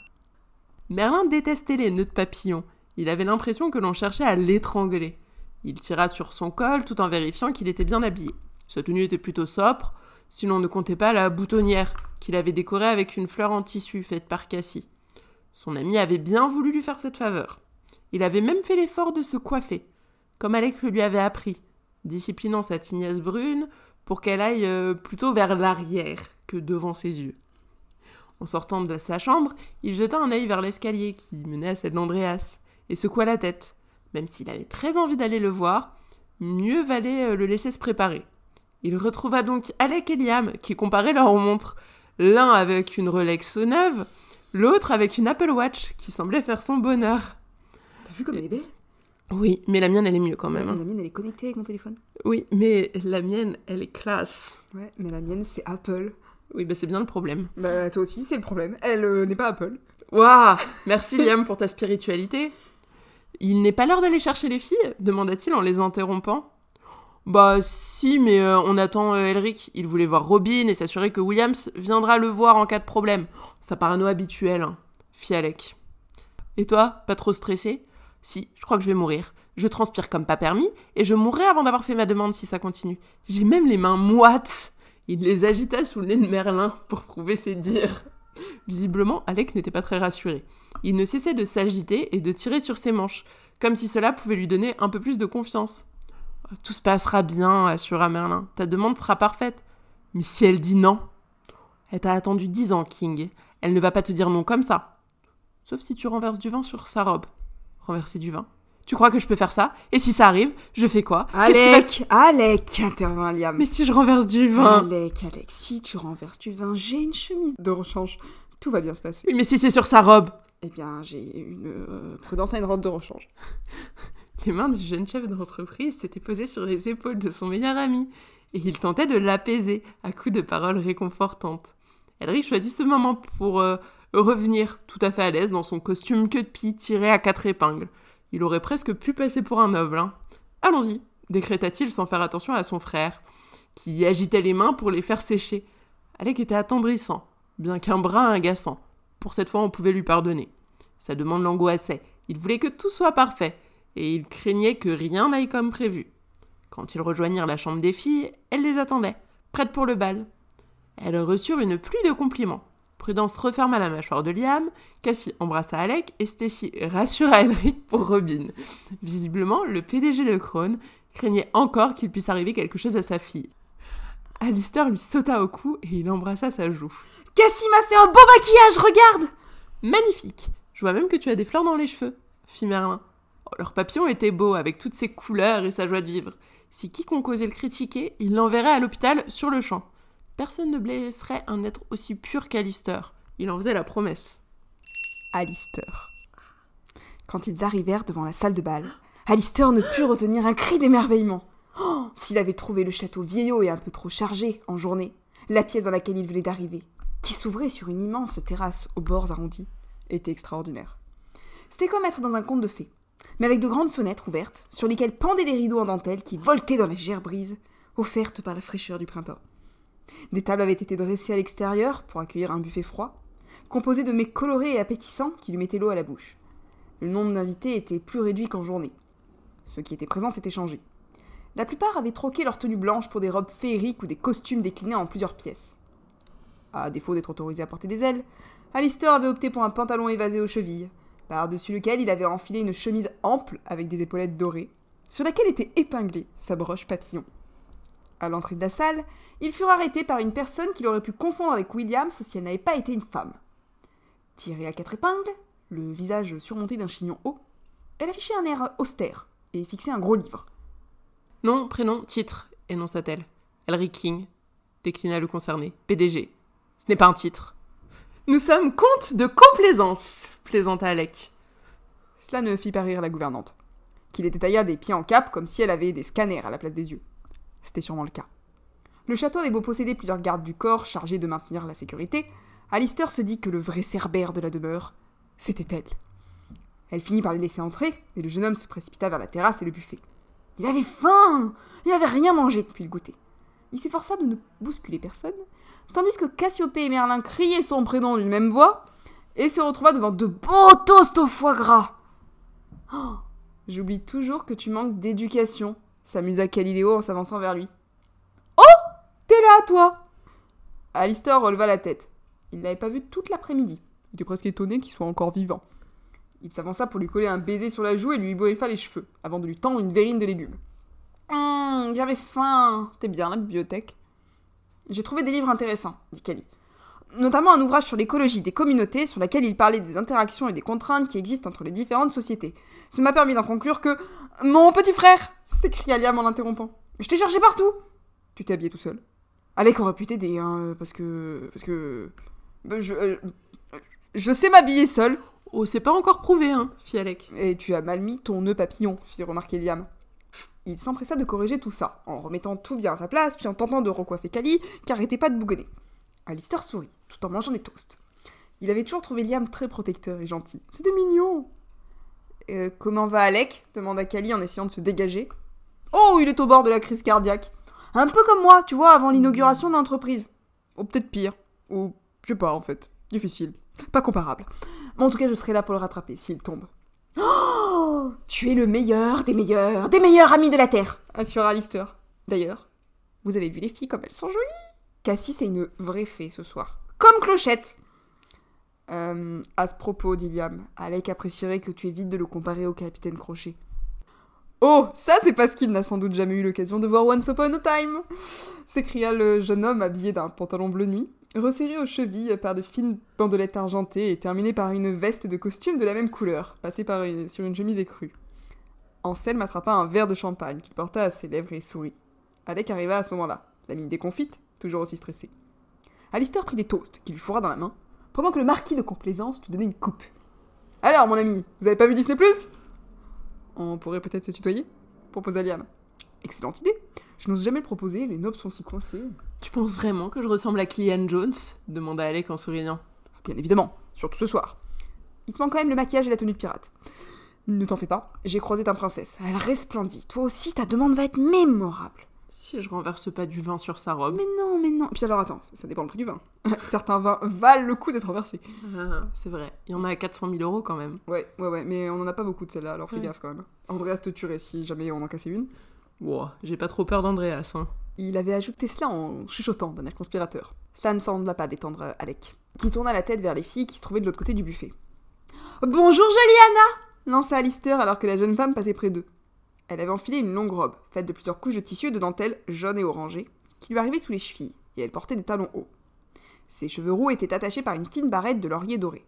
Merlin détestait les nœuds de papillon. Il avait l'impression que l'on cherchait à l'étrangler. Il tira sur son col tout en vérifiant qu'il était bien habillé. Sa tenue était plutôt sobre, si l'on ne comptait pas la boutonnière qu'il avait décorée avec une fleur en tissu faite par Cassie. Son ami avait bien voulu lui faire cette faveur. Il avait même fait l'effort de se coiffer, comme Alec le lui avait appris, disciplinant sa tignasse brune pour qu'elle aille euh, plutôt vers l'arrière que devant ses yeux. En sortant de sa chambre, il jeta un œil vers l'escalier qui menait à celle d'Andreas et secoua la tête. Même s'il avait très envie d'aller le voir, mieux valait euh, le laisser se préparer. Il retrouva donc Alec et Liam qui comparaient leurs montres, l'un avec une Rolex neuve, l'autre avec une Apple Watch qui semblait faire son bonheur. T'as vu comme elle est belle? Oui, mais la mienne elle est mieux quand même. Ouais, hein. La mienne, elle est connectée avec mon téléphone. Oui, mais la mienne elle est classe. Ouais, mais la mienne, c'est Apple. Oui, bah c'est bien le problème. Bah, toi aussi, c'est le problème. Elle euh, n'est pas Apple. Waouh Merci Liam pour ta spiritualité. Il n'est pas l'heure d'aller chercher les filles? demanda-t-il en les interrompant. Bah si, mais euh, on attend euh, Elric. Il voulait voir Robin et s'assurer que Williams viendra le voir en cas de problème. Ça parano habituel, hein, fit Alec. Et toi, pas trop stressé Si, je crois que je vais mourir. Je transpire comme pas permis et je mourrai avant d'avoir fait ma demande si ça continue. J'ai même les mains moites. Il les agita sous le nez de Merlin pour prouver ses dires. Visiblement, Alec n'était pas très rassuré. Il ne cessait de s'agiter et de tirer sur ses manches, comme si cela pouvait lui donner un peu plus de confiance. Tout se passera bien, assura Merlin. Ta demande sera parfaite. Mais si elle dit non Elle t'a attendu dix ans, King. Elle ne va pas te dire non comme ça. Sauf si tu renverses du vin sur sa robe. Renverser du vin Tu crois que je peux faire ça? Et si ça arrive, je fais quoi? Qui va Alec, Alec, intervint Liam. Mais si je renverse du vin? Alec, Alec, si tu renverses du vin, j'ai une chemise de rechange. Tout va bien se passer. Oui, mais si c'est sur sa robe Eh bien, j'ai une euh, prudence à une robe de rechange. Les mains du jeune chef d'entreprise s'étaient posées sur les épaules de son meilleur ami, et il tentait de l'apaiser à coups de paroles réconfortantes. Elric choisit ce moment pour euh, revenir tout à fait à l'aise dans son costume queue de pie tiré à quatre épingles. Il aurait presque pu passer pour un noble. Hein. Allons-y, décréta-t-il sans faire attention à son frère, qui agitait les mains pour les faire sécher. Alec était attendrissant, bien qu'un brin agaçant. Pour cette fois, on pouvait lui pardonner. Sa demande l'angoissait. Il voulait que tout soit parfait, et il craignait que rien n'aille comme prévu. Quand ils rejoignirent la chambre des filles, elles les attendaient, prêtes pour le bal. Elles reçurent une pluie de compliments. Prudence referma la mâchoire de Liam, Cassie embrassa Alec et Stacy rassura Elric pour Robin. Visiblement, le PDG de Krone craignait encore qu'il puisse arriver quelque chose à sa fille. Alistair lui sauta au cou et il embrassa sa joue. Cassie m'a fait un beau maquillage, regarde Magnifique Je vois même que tu as des fleurs dans les cheveux, fit Merlin. Oh, leur papillon était beau, avec toutes ses couleurs et sa joie de vivre. Si quiconque osait le critiquer, il l'enverrait à l'hôpital sur le champ. Personne ne blesserait un être aussi pur qu'Alistair. Il en faisait la promesse. Alistair. Quand ils arrivèrent devant la salle de bal, Alistair ne put retenir un cri d'émerveillement. Oh, S'il avait trouvé le château vieillot et un peu trop chargé en journée, la pièce dans laquelle il venait d'arriver, qui s'ouvrait sur une immense terrasse aux bords arrondis, était extraordinaire. C'était comme être dans un conte de fées, mais avec de grandes fenêtres ouvertes, sur lesquelles pendaient des rideaux en dentelle qui voltaient dans les gerbrises, offertes par la fraîcheur du printemps. Des tables avaient été dressées à l'extérieur pour accueillir un buffet froid, composé de mets colorés et appétissants qui lui mettaient l'eau à la bouche. Le nombre d'invités était plus réduit qu'en journée. Ceux qui étaient présents s'étaient changés. La plupart avaient troqué leur tenue blanche pour des robes féeriques ou des costumes déclinés en plusieurs pièces. À défaut d'être autorisé à porter des ailes, Alistair avait opté pour un pantalon évasé aux chevilles, par-dessus lequel il avait enfilé une chemise ample avec des épaulettes dorées, sur laquelle était épinglée sa broche papillon. À l'entrée de la salle, ils furent arrêtés par une personne qu'il aurait pu confondre avec Williams si elle n'avait pas été une femme. Tirée à quatre épingles, le visage surmonté d'un chignon haut, elle affichait un air austère et fixait un gros livre. Nom, prénom, titre, énonça-t-elle. Elric King, déclina le concerné. PDG. Ce n'est pas un titre. Nous sommes comtes de complaisance, plaisanta Alec. Cela ne fit pas rire la gouvernante, qui les détailla des pieds en cap comme si elle avait des scanners à la place des yeux. C'était sûrement le cas. Le château avait beau posséder plusieurs gardes du corps chargés de maintenir la sécurité, Alistair se dit que le vrai cerbère de la demeure, c'était elle. Elle finit par les laisser entrer, et le jeune homme se précipita vers la terrasse et le buffet. Il avait faim Il n'avait rien mangé depuis le goûter. Il s'efforça de ne bousculer personne, tandis que Cassiopée et Merlin criaient son prénom d'une même voix, et se retrouva devant de beaux toasts au foie gras. Oh, J'oublie toujours que tu manques d'éducation, s'amusa Caliléo en s'avançant vers lui. Oh T'es là, toi Alistair releva la tête. Il l'avait pas vu toute l'après-midi. Il était presque étonné qu'il soit encore vivant. Il s'avança pour lui coller un baiser sur la joue et lui bourrifa les cheveux, avant de lui tendre une verrine de légumes. Hum, j'avais faim. C'était bien la bibliothèque. J'ai trouvé des livres intéressants, dit Cali. Notamment un ouvrage sur l'écologie des communautés, sur laquelle il parlait des interactions et des contraintes qui existent entre les différentes sociétés. Ça m'a permis d'en conclure que. Mon petit frère s'écria Liam en l'interrompant. Je t'ai cherché partout Tu t'es habillé tout seul. Alec aurait pu t'aider, hein, parce que. Parce que. ben, Je. euh, Je sais m'habiller seul. Oh, c'est pas encore prouvé, hein, fit Alec. Et tu as mal mis ton nœud papillon, fit remarquer Liam. Il s'empressa de corriger tout ça, en remettant tout bien à sa place, puis en tentant de recoiffer Cali, qui arrêtait pas de bougonner. Alistair sourit, tout en mangeant des toasts. Il avait toujours trouvé Liam très protecteur et gentil. C'était mignon. Euh, comment va Alec demanda Cali en essayant de se dégager. Oh, il est au bord de la crise cardiaque. Un peu comme moi, tu vois, avant l'inauguration de l'entreprise. Ou peut-être pire. Ou, je sais pas, en fait. Difficile. Pas comparable. Mais en tout cas, je serai là pour le rattraper s'il tombe. Oh Tu es le meilleur des meilleurs, des meilleurs amis de la Terre assura Alistair. D'ailleurs, vous avez vu les filles comme elles sont jolies Cassie, c'est une vraie fée ce soir. Comme Clochette euh, À ce propos, dit Liam, Alec apprécierait que tu évites de le comparer au capitaine Crochet. Oh, ça c'est parce qu'il n'a sans doute jamais eu l'occasion de voir Once Upon a Time s'écria le jeune homme habillé d'un pantalon bleu nuit, resserré aux chevilles par de fines bandelettes argentées et terminé par une veste de costume de la même couleur, passée sur une chemise écrue. Anselme attrapa un verre de champagne qu'il porta à ses lèvres et sourit. Alec arriva à ce moment-là, la mine déconfite, toujours aussi stressé. Alistair prit des toasts qu'il lui fourra dans la main, pendant que le marquis de complaisance lui donnait une coupe. Alors, mon ami, vous avez pas vu Disney Plus? On pourrait peut-être se tutoyer? Proposa Liam. Excellente idée. Je n'ose jamais le proposer, les nobs sont si coincés. Tu penses vraiment que je ressemble à Killian Jones? demanda Alec en souriant. Bien évidemment, surtout ce soir. Il te manque quand même le maquillage et la tenue de pirate. Ne t'en fais pas, j'ai croisé ta princesse. Elle resplendit. Toi aussi, ta demande va être mémorable. Si je renverse pas du vin sur sa robe. Mais non, mais non. Puis alors attends, ça, ça dépend le prix du vin. Certains vins valent le coup d'être renversés. Ah, c'est vrai. Il y en a à 400 000 euros quand même. Ouais, ouais, ouais, mais on en a pas beaucoup de celles-là, alors fais Ouais. gaffe quand même. Andreas te tuerait si jamais on en cassait une. Wow, j'ai pas trop peur d'Andreas, hein. Il avait ajouté cela en chuchotant d'un air conspirateur. Cela ne sembla pas détendre euh, Alec, qui tourna la tête vers les filles qui se trouvaient de l'autre côté du buffet. Bonjour jolie Anna lança Alistair alors que la jeune femme passait près d'eux. Elle avait enfilé une longue robe, faite de plusieurs couches de tissu et de dentelle jaune et orangée, qui lui arrivait sous les chevilles, et elle portait des talons hauts. Ses cheveux roux étaient attachés par une fine barrette de laurier doré.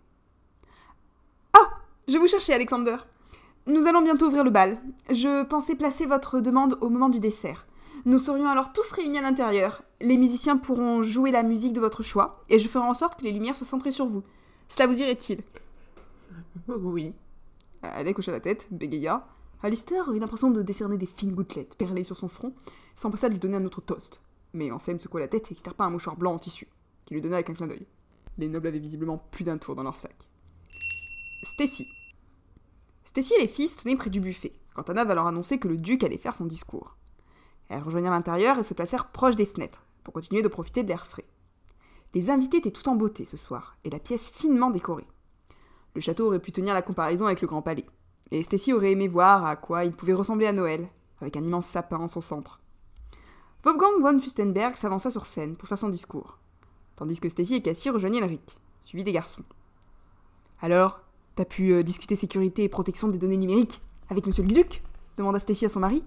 Ah Je vous cherchais, Alexander Nous allons bientôt ouvrir le bal. Je pensais placer votre demande au moment du dessert. Nous serions alors tous réunis à l'intérieur. Les musiciens pourront jouer la musique de votre choix, et je ferai en sorte que les lumières soient centrées sur vous. Cela vous irait-il? Oui. Alec hocha la tête, bégaya. Alistair eut l'impression de décerner des fines gouttelettes perlées sur son front, s'empressa de lui donner un autre toast. Mais Anselme secoua la tête et extirpa un mouchoir blanc en tissu, qu'il lui donna avec un clin d'œil. Les nobles avaient visiblement plus d'un tour dans leur sac. Stacy. Stacy et les filles se tenaient près du buffet, quand Anna va leur annoncer que le duc allait faire son discours. Elles rejoignirent l'intérieur et se placèrent proches des fenêtres, pour continuer de profiter de l'air frais. Les invités étaient tout en beauté ce soir, et la pièce finement décorée. Le château aurait pu tenir la comparaison avec le Grand Palais, et Stacy aurait aimé voir à quoi il pouvait ressembler à Noël, avec un immense sapin en son centre. Wolfgang von Fustenberg s'avança sur scène pour faire son discours, tandis que Stacy et Cassie rejoignaient Elric, suivis des garçons. Alors, t'as pu euh, discuter sécurité et protection des données numériques avec monsieur le duc? demanda Stacy à son mari.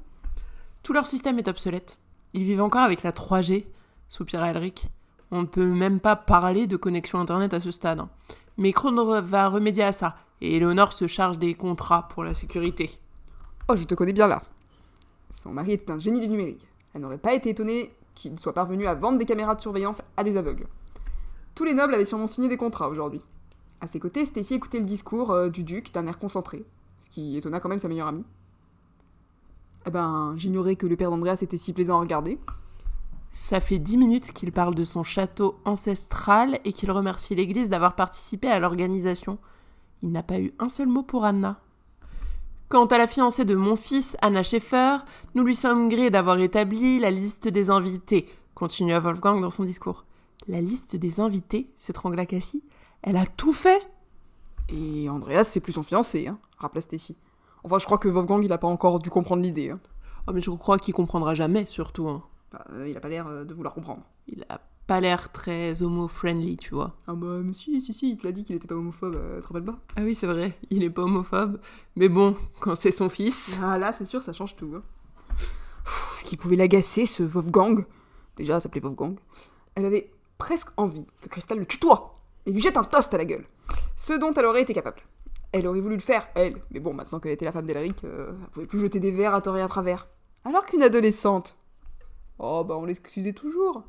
Tout leur système est obsolète. Ils vivent encore avec la 3G, soupira Elric. On ne peut même pas parler de connexion internet à ce stade. Mais Kron va remédier à ça, et Eleonore se charge des contrats pour la sécurité. Oh, je te connais bien là. Son mari est un génie du numérique. Elle n'aurait pas été étonnée qu'il soit parvenu à vendre des caméras de surveillance à des aveugles. Tous les nobles avaient sûrement signé des contrats aujourd'hui. À ses côtés, Stacy écoutait le discours euh, du duc d'un air concentré, ce qui étonna quand même sa meilleure amie. Eh ben, j'ignorais que le père d'Andreas était si plaisant à regarder. Ça fait dix minutes qu'il parle de son château ancestral et qu'il remercie l'église d'avoir participé à l'organisation. Il n'a pas eu un seul mot pour Anna. Quant à la fiancée de mon fils, Anna Schaeffer, nous lui sommes grés d'avoir établi la liste des invités, continua Wolfgang dans son discours. La liste des invités s'étrangla Cassie. Elle a tout fait Et Andreas, c'est plus son fiancé, hein, rappela Stacy. Enfin, je crois que Wolfgang, il a pas encore dû comprendre l'idée. Hein. Oh, mais je crois qu'il comprendra jamais, surtout. hein. Bah, euh, il a pas l'air euh, de vouloir comprendre. Il a pas l'air très homo-friendly, tu vois. Ah bah, mais si, si, si, il te l'a dit qu'il était pas homophobe, euh, te rappelles pas? Ah oui, c'est vrai, il est pas homophobe. Mais bon, quand c'est son fils. Ah là, c'est sûr, ça change tout. hein. Pff, Ce qui pouvait l'agacer, ce Wolfgang, déjà, ça s'appelait Wolfgang, elle avait presque envie que Crystal le tutoie et lui jette un toast à la gueule. Ce dont elle aurait été capable. Elle aurait voulu le faire, elle, mais bon, maintenant qu'elle était la femme d'Elric, euh, elle pouvait plus jeter des verres à tort et à travers. Alors qu'une adolescente. Oh, bah on l'excusait toujours.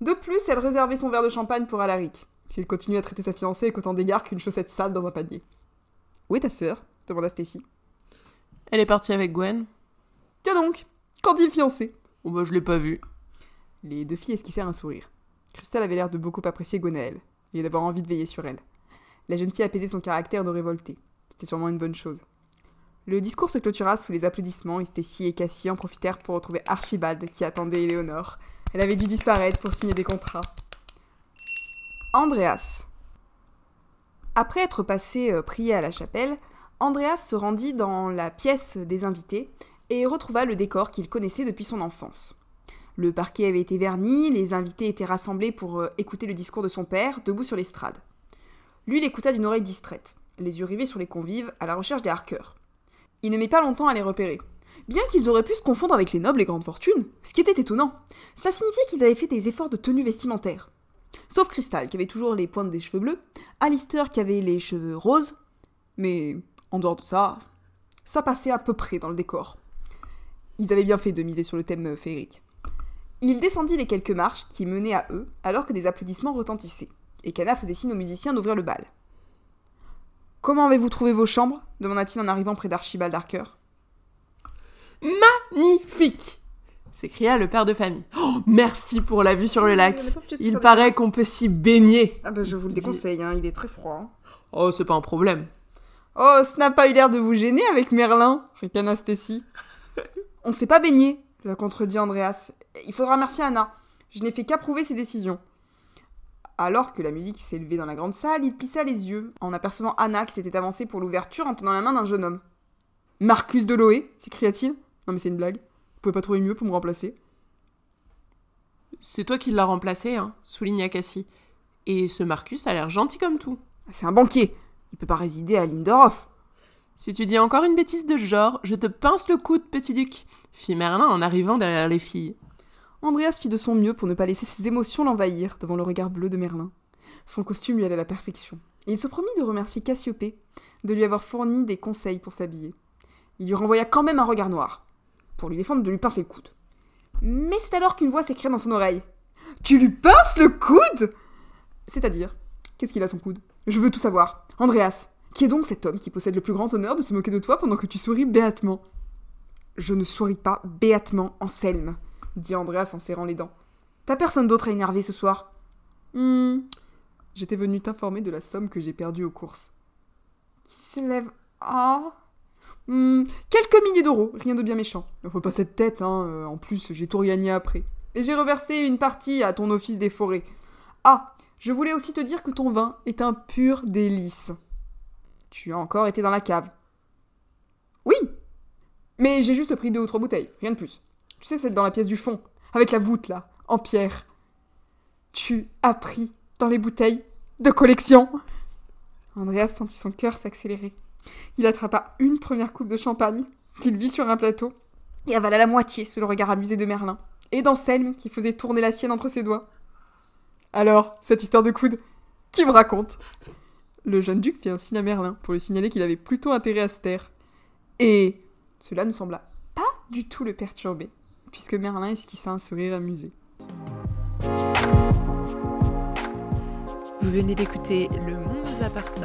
De plus, elle réservait son verre de champagne pour Alaric, s'il continuait à traiter sa fiancée avec autant d'égard qu'une chaussette sale dans un panier. Où est ta sœur? demanda Stacy. Elle est partie avec Gwen. Tiens donc, qu'en dit le fiancé? Oh bah je l'ai pas vue. Les deux filles esquissèrent un sourire. Christelle avait l'air de beaucoup apprécier Gwenaëlle, et d'avoir envie de veiller sur elle. La jeune fille apaisait son caractère de révoltée. C'était sûrement une bonne chose. Le discours se clôtura sous les applaudissements et Stacy et Cassie en profitèrent pour retrouver Archibald qui attendait Éléonore. Elle avait dû disparaître pour signer des contrats. Andreas. Après être passé euh, prier à la chapelle, Andreas se rendit dans la pièce des invités et retrouva le décor qu'il connaissait depuis son enfance. Le parquet avait été verni, les invités étaient rassemblés pour euh, écouter le discours de son père, debout sur l'estrade. Lui l'écouta d'une oreille distraite, les yeux rivés sur les convives, à la recherche des harqueurs. Il ne mit pas longtemps à les repérer. Bien qu'ils auraient pu se confondre avec les nobles et grandes fortunes, ce qui était étonnant, cela signifiait qu'ils avaient fait des efforts de tenue vestimentaire. Sauf Crystal, qui avait toujours les pointes des cheveux bleus, Alistair, qui avait les cheveux roses, mais en dehors de ça, ça passait à peu près dans le décor. Ils avaient bien fait de miser sur le thème féerique. Il descendit les quelques marches qui menaient à eux, alors que des applaudissements retentissaient, et qu'Anna faisait signe aux musiciens d'ouvrir le bal. Comment avez-vous trouvé vos chambres? demanda-t-il en arrivant près d'Archibald Harker. Magnifique s'écria le père de famille. Oh, merci pour la vue sur le lac. Il paraît qu'on peut s'y baigner. Ah bah je vous le déconseille, hein, il est très froid. Oh, c'est pas un problème. Oh, ce n'a pas eu l'air de vous gêner avec Merlin, ricana Stacy. On s'est pas baigné, la contredit Andreas. Il faudra remercier Anna. Je n'ai fait qu'approuver ses décisions. Alors que la musique s'élevait dans la grande salle, il plissa les yeux en apercevant Anna qui s'était avancée pour l'ouverture en tenant la main d'un jeune homme. Marcus Deloé s'écria-t-il. Non mais c'est une blague. Vous pouvez pas trouver mieux pour me remplacer C'est toi qui l'as remplacé, hein, souligna Cassie. Et ce Marcus a l'air gentil comme tout. C'est un banquier. Il peut pas résider à Lindorf. Si tu dis encore une bêtise de ce genre, je te pince le coude, petit duc, fit Merlin en arrivant derrière les filles. Andreas fit de son mieux pour ne pas laisser ses émotions l'envahir devant le regard bleu de Merlin. Son costume lui allait à la perfection. Et il se promit de remercier Cassiopée de lui avoir fourni des conseils pour s'habiller. Il lui renvoya quand même un regard noir, pour lui défendre de lui pincer le coude. Mais c'est alors qu'une voix s'écria dans son oreille. Tu lui pinces le coude? C'est-à-dire, qu'est-ce qu'il a son coude? Je veux tout savoir. Andreas, qui est donc cet homme qui possède le plus grand honneur de se moquer de toi pendant que tu souris béatement? Je ne souris pas béatement, Anselme, dit Andreas en serrant les dents. T'as personne d'autre à énerver ce soir? Hmm. J'étais venu t'informer de la somme que j'ai perdue aux courses. qui s'élève à... Hmm, quelques milliers d'euros, rien de bien méchant. Faut pas cette tête, hein. euh, En plus, j'ai tout regagné après. Et j'ai reversé une partie à ton office des forêts. Ah, je voulais aussi te dire que ton vin est un pur délice. Tu as encore été dans la cave. Oui, mais j'ai juste pris deux ou trois bouteilles, rien de plus. Tu sais, celle dans la pièce du fond, avec la voûte là, en pierre. Tu as pris dans les bouteilles de collection. Andreas sentit son cœur s'accélérer? Il attrapa une première coupe de champagne, qu'il vit sur un plateau, et avala la moitié sous le regard amusé de Merlin, et d'Anselme qui faisait tourner la sienne entre ses doigts. Alors, cette histoire de coude, qui me raconte? Le jeune duc fit un signe à Merlin pour lui signaler qu'il avait plutôt intérêt à se taire. Et cela ne sembla pas du tout le perturber, puisque Merlin esquissa un sourire amusé. Vous venez d'écouter Le Monde nous appartient,